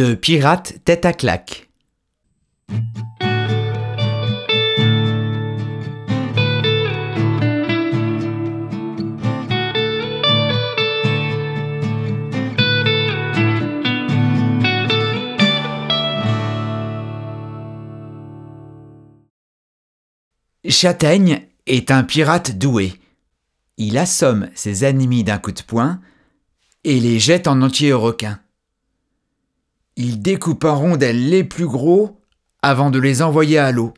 Le pirate tête à claque. Châtaigne est un pirate doué. Il assomme ses ennemis d'un coup de poing et les jette en entier au requin. Il découpe en rondelles les plus gros avant de les envoyer à l'eau.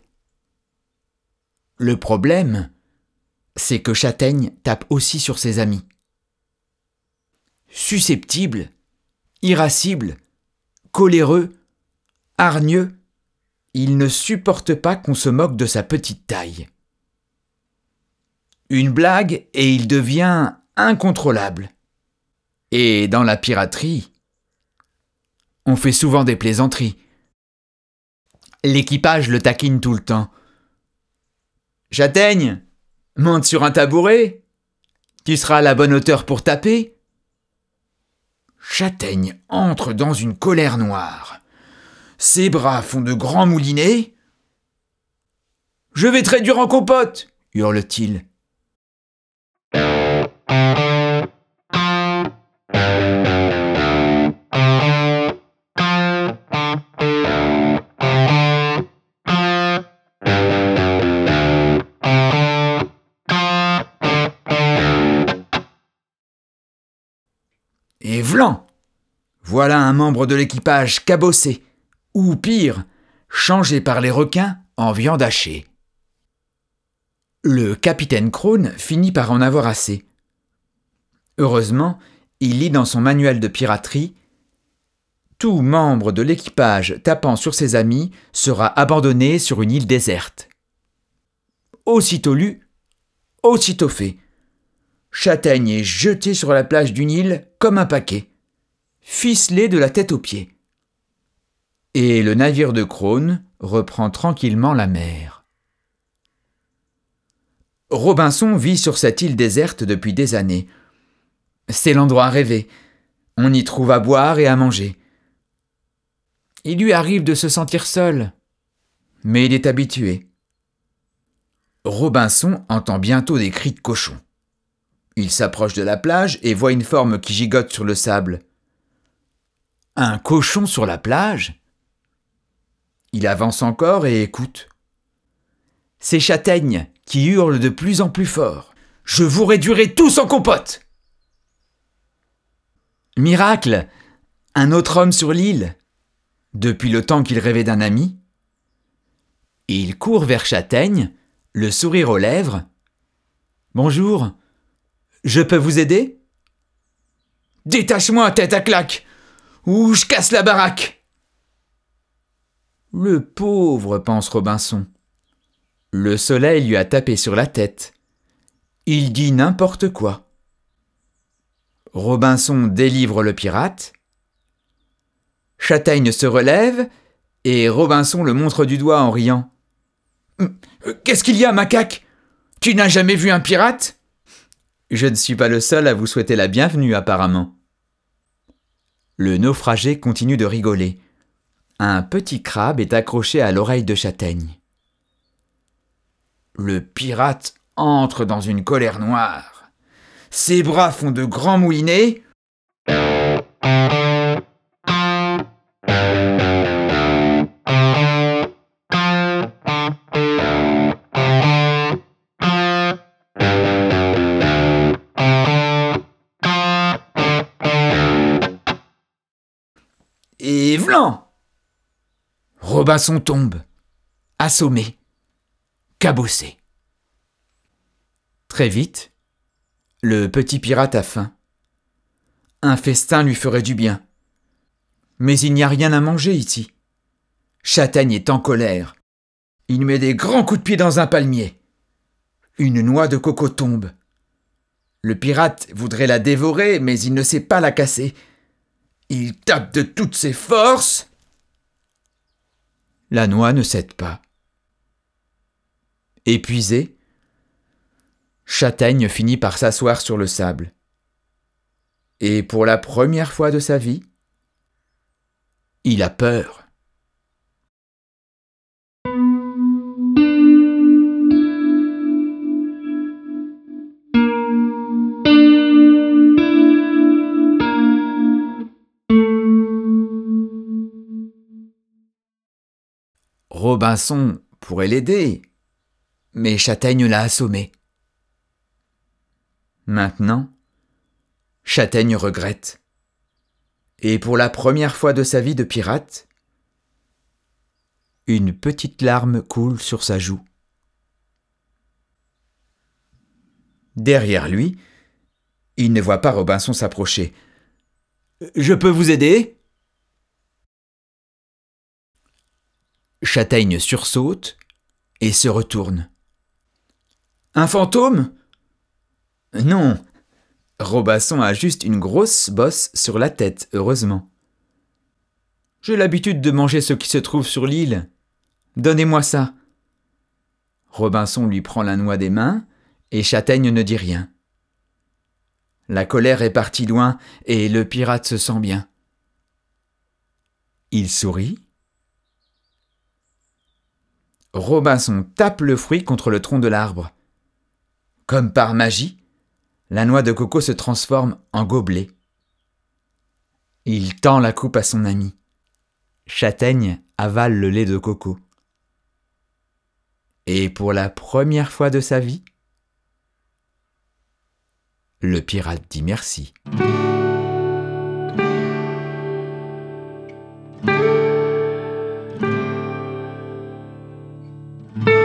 Le problème, c'est que Châtaigne tape aussi sur ses amis. Susceptible, irascible, coléreux, hargneux, il ne supporte pas qu'on se moque de sa petite taille. Une blague et il devient incontrôlable. Et dans la piraterie, on fait souvent des plaisanteries. L'équipage le taquine tout le temps. Châtaigne, monte sur un tabouret. Tu seras à la bonne hauteur pour taper. Châtaigne entre dans une colère noire. Ses bras font de grands moulinets. Je vais très dur en compote, hurle-t-il. Voilà un membre de l'équipage cabossé, ou pire, changé par les requins en viande hachée. Le capitaine Crone finit par en avoir assez. Heureusement, il lit dans son manuel de piraterie Tout membre de l'équipage tapant sur ses amis sera abandonné sur une île déserte. Aussitôt lu, aussitôt fait. Châtaigne est jeté sur la plage d'une île comme un paquet, ficelé de la tête aux pieds. Et le navire de Crone reprend tranquillement la mer. Robinson vit sur cette île déserte depuis des années. C'est l'endroit rêvé. On y trouve à boire et à manger. Il lui arrive de se sentir seul, mais il est habitué. Robinson entend bientôt des cris de cochon. Il s'approche de la plage et voit une forme qui gigote sur le sable. Un cochon sur la plage? Il avance encore et écoute. C'est Châtaigne qui hurle de plus en plus fort. Je vous réduirai tous en compote Miracle Un autre homme sur l'île Depuis le temps qu'il rêvait d'un ami Il court vers Châtaigne, le sourire aux lèvres. Bonjour, je peux vous aider? Détache-moi, tête à claque, ou je casse la baraque. Le pauvre, pense Robinson. Le soleil lui a tapé sur la tête. Il dit n'importe quoi. Robinson délivre le pirate. Châtaigne se relève et Robinson le montre du doigt en riant. Hum, qu'est-ce qu'il y a, macaque? Tu n'as jamais vu un pirate? Je ne suis pas le seul à vous souhaiter la bienvenue apparemment. Le naufragé continue de rigoler. Un petit crabe est accroché à l'oreille de Châtaigne. Le pirate entre dans une colère noire. Ses bras font de grands moulinets. Robinson tombe, assommé, cabossé. Très vite, le petit pirate a faim. Un festin lui ferait du bien. Mais il n'y a rien à manger ici. Châtaigne est en colère. Il met des grands coups de pied dans un palmier. Une noix de coco tombe. Le pirate voudrait la dévorer, mais il ne sait pas la casser. Il tape de toutes ses forces. La noix ne cède pas. Épuisé, Châtaigne finit par s'asseoir sur le sable. Et pour la première fois de sa vie, Il a peur. Robinson pourrait l'aider, mais Châtaigne l'a assommé. Maintenant, Châtaigne regrette. Et pour la première fois de sa vie de pirate, une petite larme coule sur sa joue. Derrière lui, il ne voit pas Robinson s'approcher. Je peux vous aider? Châtaigne sursaute et se retourne. Un fantôme? Non. Robinson a juste une grosse bosse sur la tête, heureusement. J'ai l'habitude de manger ce qui se trouve sur l'île. Donnez-moi ça. Robinson lui prend la noix des mains et Châtaigne ne dit rien. La colère est partie loin et le pirate se sent bien. Il sourit Robinson tape le fruit contre le tronc de l'arbre. Comme par magie, la noix de coco se transforme en gobelet. Il tend la coupe à son ami. Châtaigne avale le lait de coco. Et pour la première fois de sa vie, le pirate dit merci. Mm-hmm.